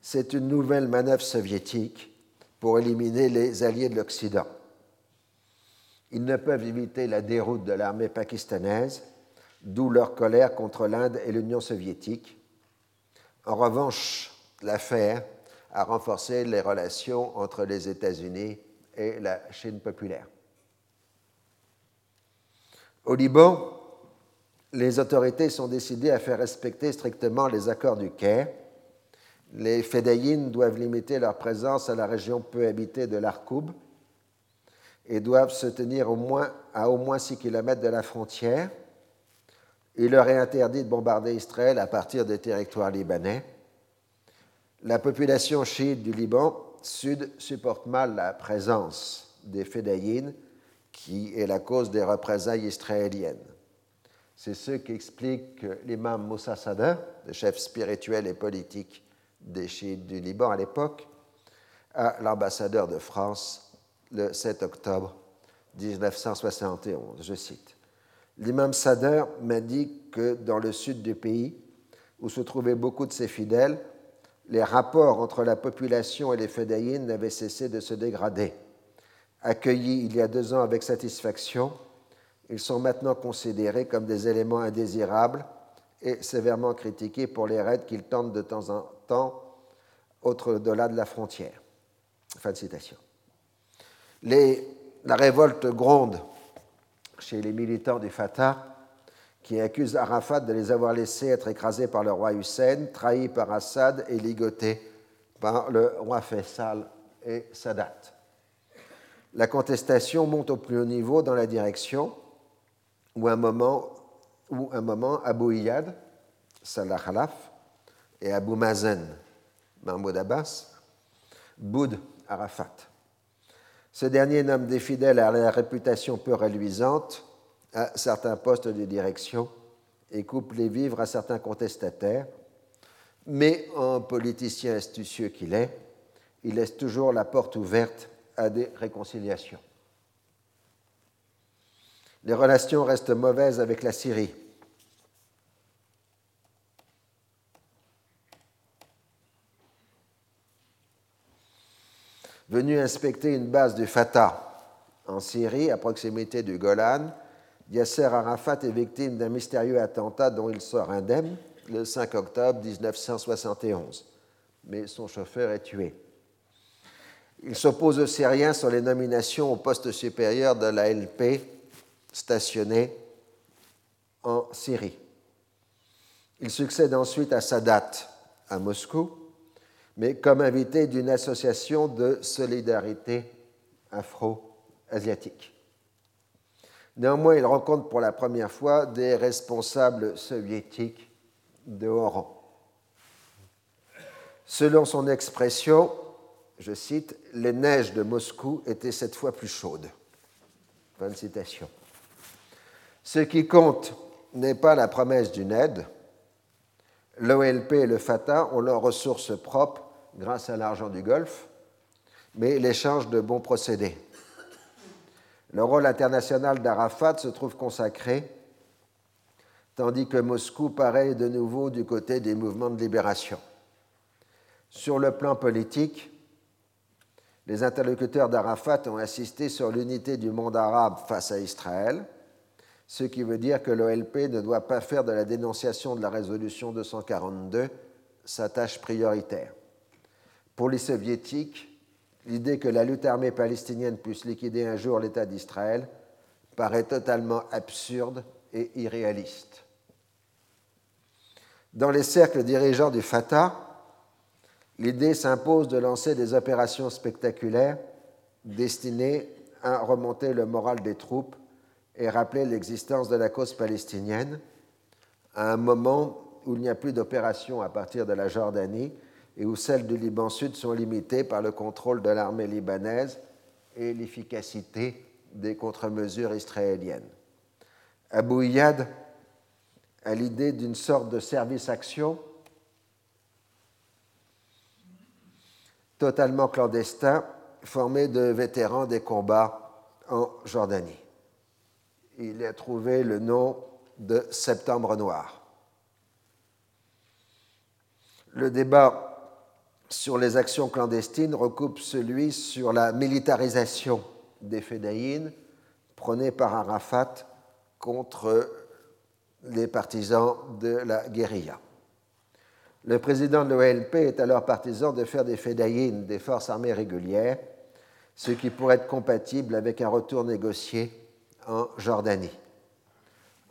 c'est une nouvelle manœuvre soviétique pour éliminer les alliés de l'Occident. Ils ne peuvent éviter la déroute de l'armée pakistanaise, d'où leur colère contre l'Inde et l'Union soviétique. En revanche, l'affaire a renforcé les relations entre les États-Unis et la Chine populaire. Au Liban, les autorités sont décidées à faire respecter strictement les accords du Caire. Les Fédayines doivent limiter leur présence à la région peu habitée de l'Arkoub et doivent se tenir au moins, à au moins 6 km de la frontière. Il leur est interdit de bombarder Israël à partir des territoires libanais. La population chiite du Liban sud supporte mal la présence des Fédayines, qui est la cause des représailles israéliennes. C'est ce qu'explique l'imam Moussa Sadr, le chef spirituel et politique des chiites du Liban à l'époque, à l'ambassadeur de France le 7 octobre 1971. Je cite L'imam Sadr m'a dit que dans le sud du pays, où se trouvaient beaucoup de ses fidèles, les rapports entre la population et les fédayines n'avaient cessé de se dégrader. Accueillis il y a deux ans avec satisfaction, ils sont maintenant considérés comme des éléments indésirables et sévèrement critiqués pour les raids qu'ils tentent de temps en temps au-delà de la frontière. Fin de citation. la révolte gronde chez les militants du Fatah qui accusent Arafat de les avoir laissés être écrasés par le roi Hussein, trahis par Assad et ligotés par le roi Faisal et Sadat. La contestation monte au plus haut niveau dans la direction où un moment, où un moment Abu Iyad, Salah Khalaf, et Abu Mazen, Mahmoud Abbas, boudent Arafat. Ce dernier nomme des fidèles à la réputation peu reluisante à certains postes de direction et coupe les vivres à certains contestataires, mais en politicien astucieux qu'il est, il laisse toujours la porte ouverte à des réconciliations. Les relations restent mauvaises avec la Syrie. Venu inspecter une base du Fatah en Syrie, à proximité du Golan, Yasser Arafat est victime d'un mystérieux attentat dont il sort indemne le 5 octobre 1971. Mais son chauffeur est tué. Il s'oppose aux Syriens sur les nominations au poste supérieur de la LP stationné en Syrie. Il succède ensuite à Sadat à Moscou, mais comme invité d'une association de solidarité afro-asiatique. Néanmoins, il rencontre pour la première fois des responsables soviétiques de haut rang. Selon son expression, je cite, Les neiges de Moscou étaient cette fois plus chaudes. Fin de citation. Ce qui compte n'est pas la promesse d'une aide. L'OLP et le Fatah ont leurs ressources propres grâce à l'argent du Golfe, mais l'échange de bons procédés. Le rôle international d'Arafat se trouve consacré, tandis que Moscou paraît de nouveau du côté des mouvements de libération. Sur le plan politique, les interlocuteurs d'Arafat ont insisté sur l'unité du monde arabe face à Israël, ce qui veut dire que l'OLP ne doit pas faire de la dénonciation de la résolution 242 sa tâche prioritaire. Pour les soviétiques, l'idée que la lutte armée palestinienne puisse liquider un jour l'État d'Israël paraît totalement absurde et irréaliste. Dans les cercles dirigeants du Fatah, l'idée s'impose de lancer des opérations spectaculaires destinées à remonter le moral des troupes et rappeler l'existence de la cause palestinienne à un moment où il n'y a plus d'opérations à partir de la Jordanie et où celles du Liban Sud sont limitées par le contrôle de l'armée libanaise et l'efficacité des contre-mesures israéliennes. Abu Iyad a l'idée d'une sorte de service-action totalement clandestin formé de vétérans des combats en Jordanie. Il a trouvé le nom de Septembre Noir. Le débat sur les actions clandestines recoupe celui sur la militarisation des Fédayines prônée par Arafat contre les partisans de la guérilla. Le président de l'OLP est alors partisan de faire des Fédayines des forces armées régulières, ce qui pourrait être compatible avec un retour négocié en Jordanie.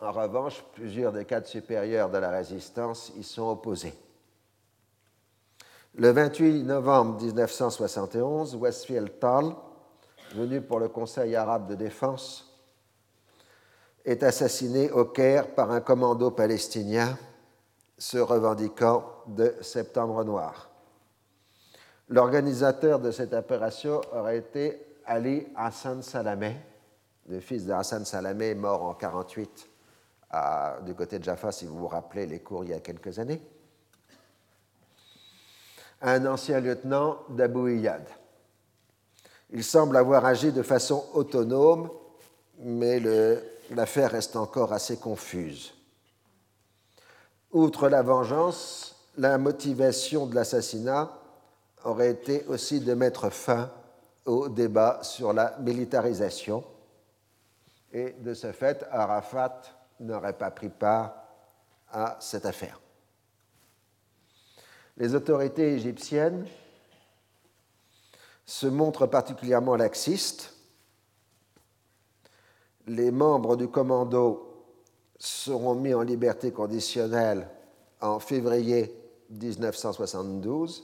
En revanche, plusieurs des cadres supérieurs de la résistance y sont opposés. Le 28 novembre 1971, Westfield Tal, venu pour le Conseil arabe de défense, est assassiné au Caire par un commando palestinien se revendiquant de Septembre Noir. L'organisateur de cette opération aurait été Ali Hassan Salameh, le fils de Hassan Salameh, mort en 1948 du côté de Jaffa, si vous vous rappelez les cours il y a quelques années. Un ancien lieutenant d'Abu Iyad. Il semble avoir agi de façon autonome, mais l'affaire reste encore assez confuse. Outre la vengeance, la motivation de l'assassinat aurait été aussi de mettre fin au débat sur la militarisation. Et de ce fait, Arafat n'aurait pas pris part à cette affaire. Les autorités égyptiennes se montrent particulièrement laxistes. Les membres du commando seront mis en liberté conditionnelle en février 1972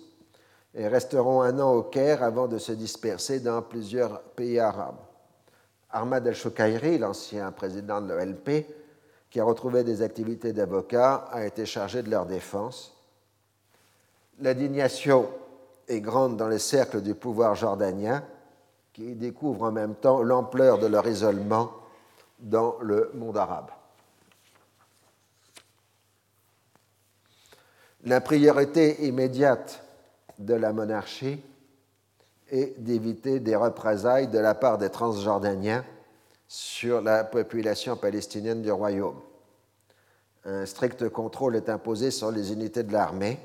et resteront un an au Caire avant de se disperser dans plusieurs pays arabes. Ahmad el-Shoukairi, l'ancien président de l'OLP, qui a retrouvé des activités d'avocat, a été chargé de leur défense. L'indignation est grande dans les cercles du pouvoir jordanien, qui découvrent en même temps l'ampleur de leur isolement dans le monde arabe. La priorité immédiate de la monarchie est d'éviter des représailles de la part des transjordaniens sur la population palestinienne du royaume. Un strict contrôle est imposé sur les unités de l'armée.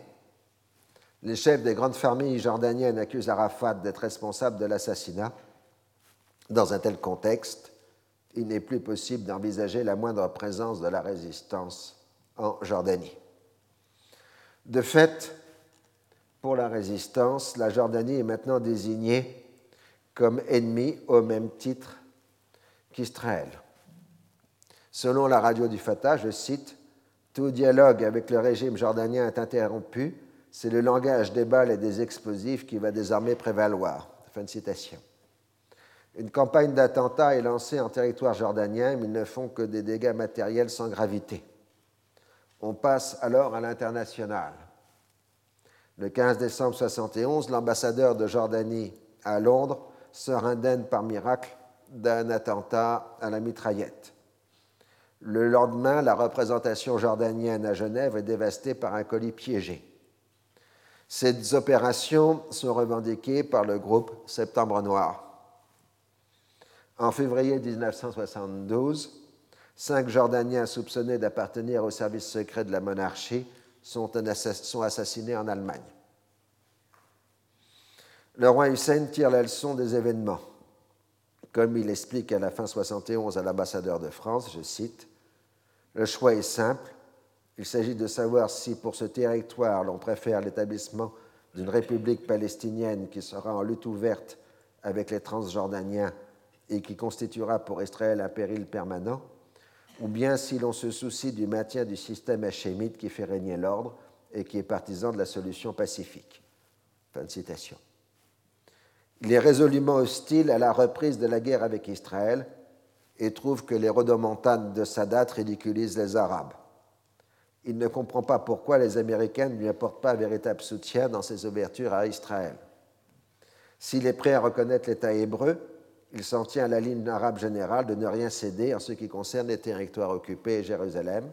Les chefs des grandes familles jordaniennes accusent Arafat d'être responsable de l'assassinat. Dans un tel contexte, il n'est plus possible d'envisager la moindre présence de la résistance en Jordanie. De fait, pour la résistance, la Jordanie est maintenant désignée comme ennemie au même titre qu'Israël. Selon la radio du Fatah, je cite, Tout dialogue avec le régime jordanien est interrompu, c'est le langage des balles et des explosifs qui va désormais prévaloir. Fin de citation. Une campagne d'attentats est lancée en territoire jordanien, mais ils ne font que des dégâts matériels sans gravité. On passe alors à l'international. Le 15 décembre 1971, l'ambassadeur de Jordanie à Londres sort indemne par miracle d'un attentat à la mitraillette. Le lendemain, la représentation jordanienne à Genève est dévastée par un colis piégé. Ces opérations sont revendiquées par le groupe Septembre Noir. En février 1972, Cinq Jordaniens soupçonnés d'appartenir au service secret de la monarchie sont, assassinés en Allemagne. Le roi Hussein tire la leçon des événements. Comme il explique à la fin 71 à l'ambassadeur de France, je cite, Le choix est simple. Il s'agit de savoir si pour ce territoire l'on préfère l'établissement d'une république palestinienne qui sera en lutte ouverte avec les transjordaniens et qui constituera pour Israël un péril permanent, ou bien si l'on se soucie du maintien du système hachémite qui fait régner l'ordre et qui est partisan de la solution pacifique. Fin de citation. Il est résolument hostile à la reprise de la guerre avec Israël et trouve que les rodomontades de Sadat ridiculisent les Arabes. Il ne comprend pas pourquoi les Américains ne lui apportent pas un véritable soutien dans ses ouvertures à Israël. S'il est prêt à reconnaître l'État hébreu, il s'en tient à la ligne arabe générale de ne rien céder en ce qui concerne les territoires occupés et Jérusalem.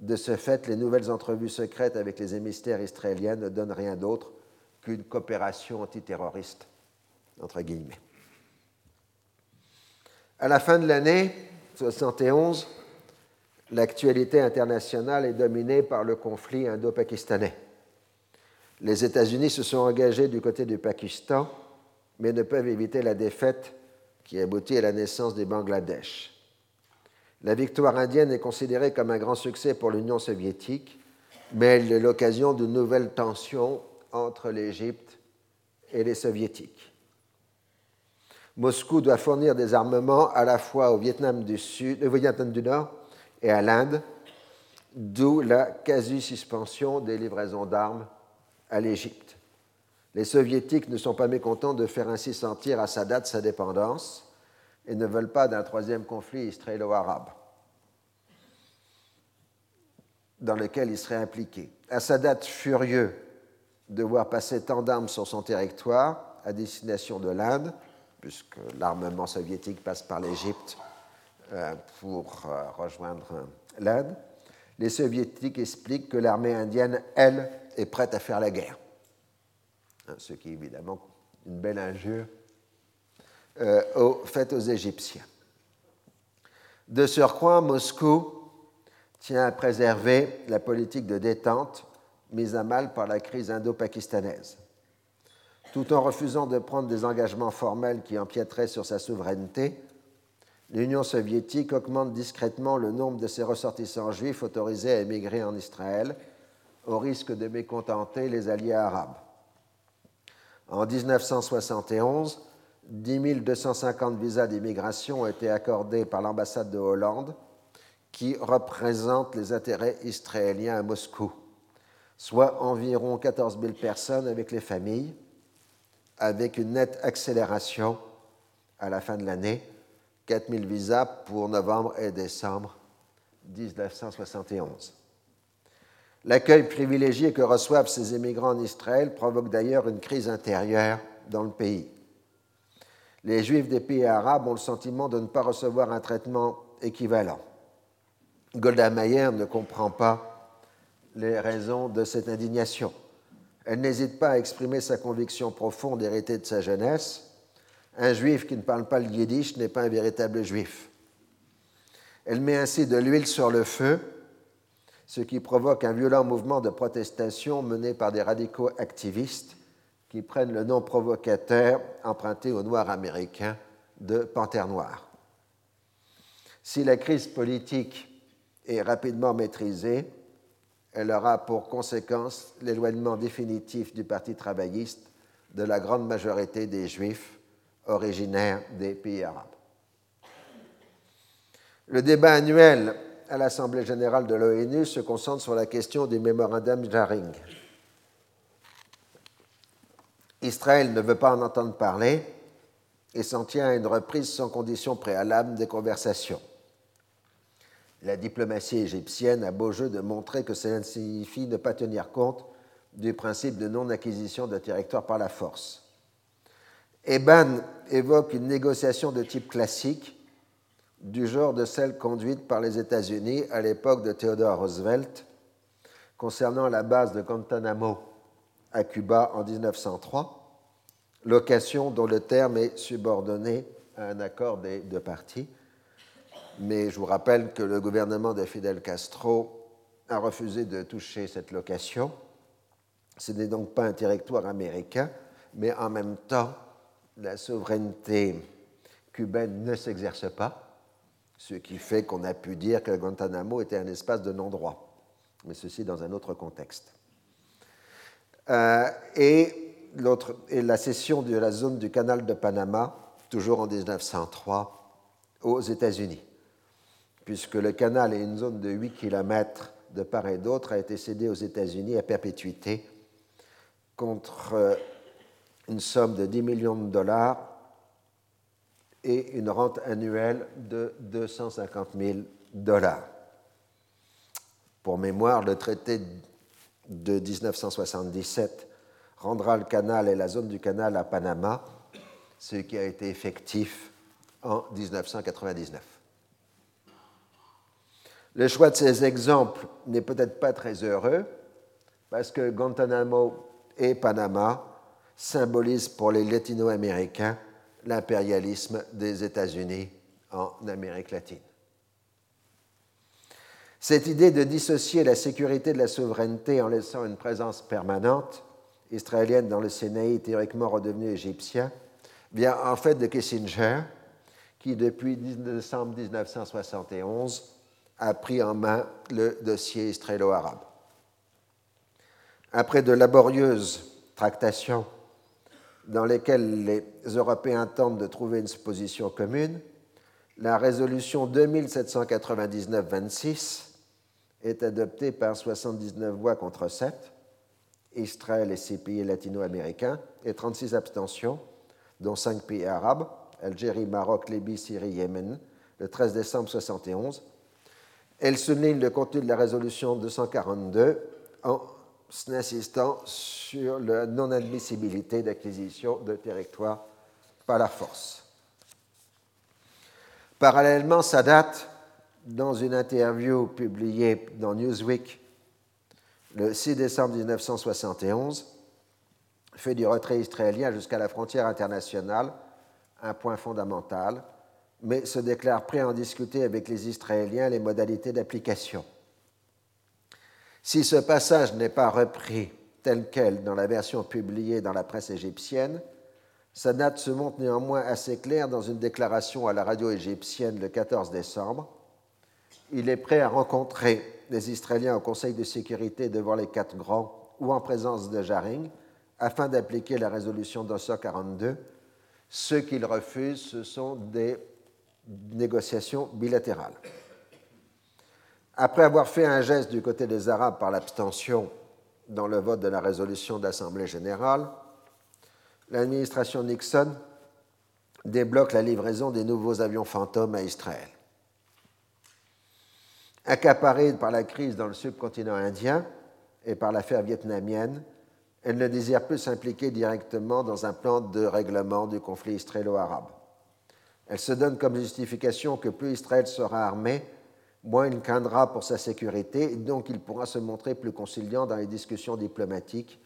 De ce fait, les nouvelles entrevues secrètes avec les émissaires israéliens ne donnent rien d'autre qu'une coopération antiterroriste, entre guillemets. À la fin de l'année 71, l'actualité internationale est dominée par le conflit indo-pakistanais. Les États-Unis se sont engagés du côté du Pakistan, mais ne peuvent éviter la défaite qui aboutit à la naissance du Bangladesh. La victoire indienne est considérée comme un grand succès pour l'Union soviétique, mais elle est l'occasion d'une nouvelle tension entre l'Égypte et les soviétiques. Moscou doit fournir des armements à la fois au Vietnam du, Sud, au Vietnam du Nord et à l'Inde, d'où la quasi-suspension des livraisons d'armes à l'Égypte. Les soviétiques ne sont pas mécontents de faire ainsi sentir à Sadat sa dépendance et ne veulent pas d'un troisième conflit israélo-arabe dans lequel il serait impliqué. À Sadat, furieux de voir passer tant d'armes sur son territoire à destination de l'Inde, puisque l'armement soviétique passe par l'Égypte pour euh, rejoindre l'Inde, les soviétiques expliquent que l'armée indienne, elle, est prête à faire la guerre. Hein, ce qui est évidemment une belle injure euh, faite aux Égyptiens. De surcroît, Moscou tient à préserver la politique de détente mise à mal par la crise indo-pakistanaise. Tout en refusant de prendre des engagements formels qui empiéteraient sur sa souveraineté, l'Union soviétique augmente discrètement le nombre de ses ressortissants juifs autorisés à émigrer en Israël, au risque de mécontenter les alliés arabes. En 1971, 10 250 visas d'immigration ont été accordés par l'ambassade de Hollande, qui représente les intérêts israéliens à Moscou, soit environ 14 000 personnes avec les familles, avec une nette accélération à la fin de l'année 4000 visas pour novembre et décembre 1971. L'accueil privilégié que reçoivent ces immigrants en Israël provoque d'ailleurs une crise intérieure dans le pays. Les juifs des pays arabes ont le sentiment de ne pas recevoir un traitement équivalent. Golda Meir ne comprend pas les raisons de cette indignation. Elle n'hésite pas à exprimer sa conviction profonde héritée de sa jeunesse un juif qui ne parle pas le yiddish n'est pas un véritable juif. Elle met ainsi de l'huile sur le feu, ce qui provoque un violent mouvement de protestation mené par des radicaux activistes qui prennent le nom provocateur emprunté aux Noirs américains de Panthère Noire. Si la crise politique est rapidement maîtrisée, elle aura pour conséquence l'éloignement définitif du Parti travailliste de la grande majorité des Juifs originaires des pays arabes. Le débat annuel à l'Assemblée générale de l'ONU se concentre sur la question du mémorandum Jaring. Israël ne veut pas en entendre parler et s'en tient à une reprise sans condition préalable des conversations. La diplomatie égyptienne a beau jeu de montrer que cela signifie ne pas tenir compte du principe de non-acquisition de territoire par la force. Eban évoque une négociation de type classique, du genre de celle conduite par les États-Unis à l'époque de Theodore Roosevelt, concernant la base de Guantanamo à Cuba en 1903, location dont le terme est subordonné à un accord des deux parties. Mais je vous rappelle que le gouvernement de Fidel Castro a refusé de toucher cette location. Ce n'est donc pas un territoire américain, mais en même temps la souveraineté cubaine ne s'exerce pas, ce qui fait qu'on a pu dire que Guantanamo était un espace de non-droit, mais ceci dans un autre contexte. Euh, et, et la cession de la zone du canal de Panama, toujours en 1903, aux États-Unis, puisque le canal est une zone de 8 km de part et d'autre, a été cédé aux États-Unis à perpétuité contre euh, une somme de 10 millions de dollars et une rente annuelle de 250 000 dollars. Pour mémoire, le traité de 1977 rendra le canal et la zone du canal à Panama, ce qui a été effectif en 1999. Le choix de ces exemples n'est peut-être pas très heureux parce que Guantanamo et Panama symbolise pour les latino-américains l'impérialisme des États-Unis en Amérique latine. Cette idée de dissocier la sécurité de la souveraineté en laissant une présence permanente israélienne dans le Sinaï, théoriquement redevenu égyptien, vient en fait de Kissinger, qui depuis décembre 1971 a pris en main le dossier israélo-arabe. Après de laborieuses tractations dans lesquels les Européens tentent de trouver une position commune, la résolution 2799-26 est adoptée par 79 voix contre 7, Israël et six pays latino-américains, et 36 abstentions, dont 5 pays arabes, Algérie, Maroc, Libye, Syrie, Yémen, le 13 décembre 1971. Elle souligne le contenu de la résolution 242 en insistant sur la non-admissibilité d'acquisition de territoire par la force. Parallèlement, Sadat, dans une interview publiée dans Newsweek le 6 décembre 1971, fait du retrait israélien jusqu'à la frontière internationale un point fondamental, mais se déclare prêt à en discuter avec les Israéliens les modalités d'application. Si ce passage n'est pas repris tel quel dans la version publiée dans la presse égyptienne, sa date se montre néanmoins assez claire dans une déclaration à la radio égyptienne le 14 décembre. Il est prêt à rencontrer les Israéliens au Conseil de sécurité devant les quatre grands ou en présence de Jaring afin d'appliquer la résolution 242. Ce qu'il refuse, ce sont des négociations bilatérales. Après avoir fait un geste du côté des Arabes par l'abstention dans le vote de la résolution d'Assemblée générale, l'administration Nixon débloque la livraison des nouveaux avions fantômes à Israël. Accaparée par la crise dans le subcontinent indien et par l'affaire vietnamienne, elle ne désire plus s'impliquer directement dans un plan de règlement du conflit israélo-arabe. Elle se donne comme justification que plus Israël sera armé, moins il craindra pour sa sécurité, et donc il pourra se montrer plus conciliant dans les discussions diplomatiques,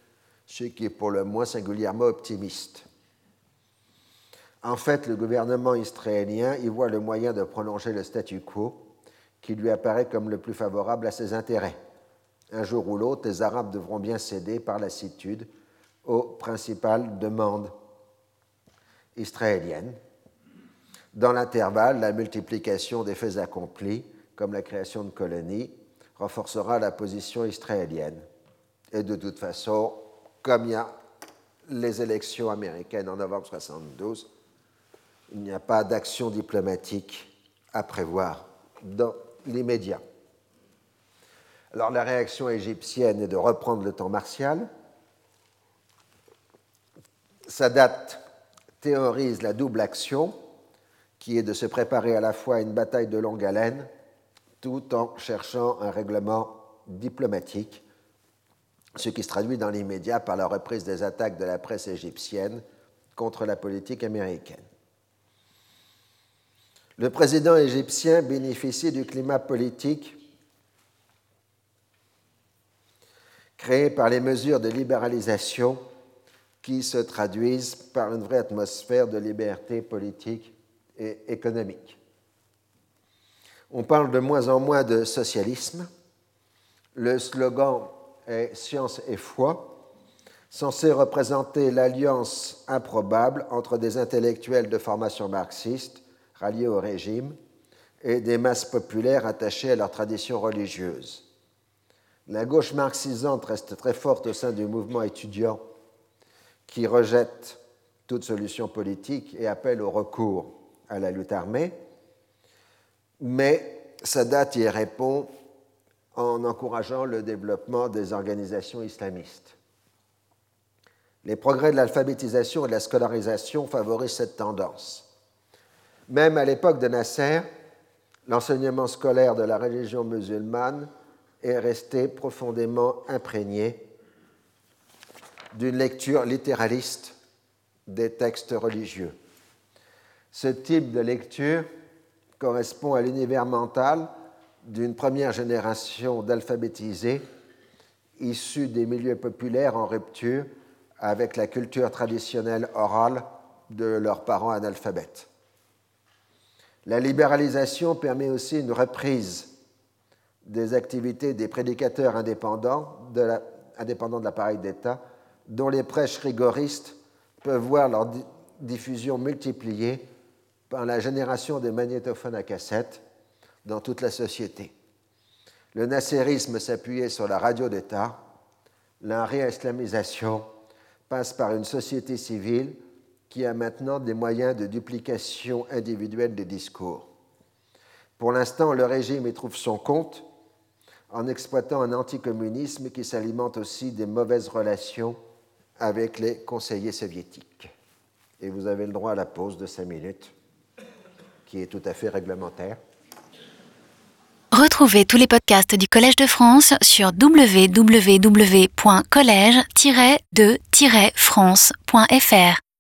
ce qui est pour le moins singulièrement optimiste. En fait, le gouvernement israélien y voit le moyen de prolonger le statu quo qui lui apparaît comme le plus favorable à ses intérêts. Un jour ou l'autre, les Arabes devront bien céder par lassitude aux principales demandes israéliennes. Dans l'intervalle, la multiplication des faits accomplis comme la création de colonies, renforcera la position israélienne. Et de toute façon, comme il y a les élections américaines en novembre 1972, il n'y a pas d'action diplomatique à prévoir dans l'immédiat. Alors la réaction égyptienne est de reprendre le temps martial. Sadat théorise la double action, qui est de se préparer à la fois à une bataille de longue haleine tout en cherchant un règlement diplomatique, ce qui se traduit dans l'immédiat par la reprise des attaques de la presse égyptienne contre la politique américaine. Le président égyptien bénéficie du climat politique créé par les mesures de libéralisation qui se traduisent par une vraie atmosphère de liberté politique et économique. On parle de moins en moins de socialisme. Le slogan est Science et foi, censé représenter l'alliance improbable entre des intellectuels de formation marxiste ralliés au régime et des masses populaires attachées à leur tradition religieuse. La gauche marxisante reste très forte au sein du mouvement étudiant qui rejette toute solution politique et appelle au recours à la lutte armée mais Sadat y répond en encourageant le développement des organisations islamistes. Les progrès de l'alphabétisation et de la scolarisation favorisent cette tendance. Même à l'époque de Nasser, l'enseignement scolaire de la religion musulmane est resté profondément imprégné d'une lecture littéraliste des textes religieux. Ce type de lecture correspond à l'univers mental d'une première génération d'alphabétisés issus des milieux populaires en rupture avec la culture traditionnelle orale de leurs parents analphabètes. La libéralisation permet aussi une reprise des activités des prédicateurs indépendants de l'appareil d'État, dont les prêches rigoristes peuvent voir leur diffusion multipliée par la génération des magnétophones à cassette dans toute la société. Le nasserisme s'appuyait sur la radio d'État. La réislamisation passe par une société civile qui a maintenant des moyens de duplication individuelle des discours. Pour l'instant, le régime y trouve son compte en exploitant un anticommunisme qui s'alimente aussi des mauvaises relations avec les conseillers soviétiques. Et vous avez le droit à la pause de cinq minutes qui est tout à fait réglementaire. Retrouvez tous les podcasts du Collège de France sur www.collège-de-france.fr.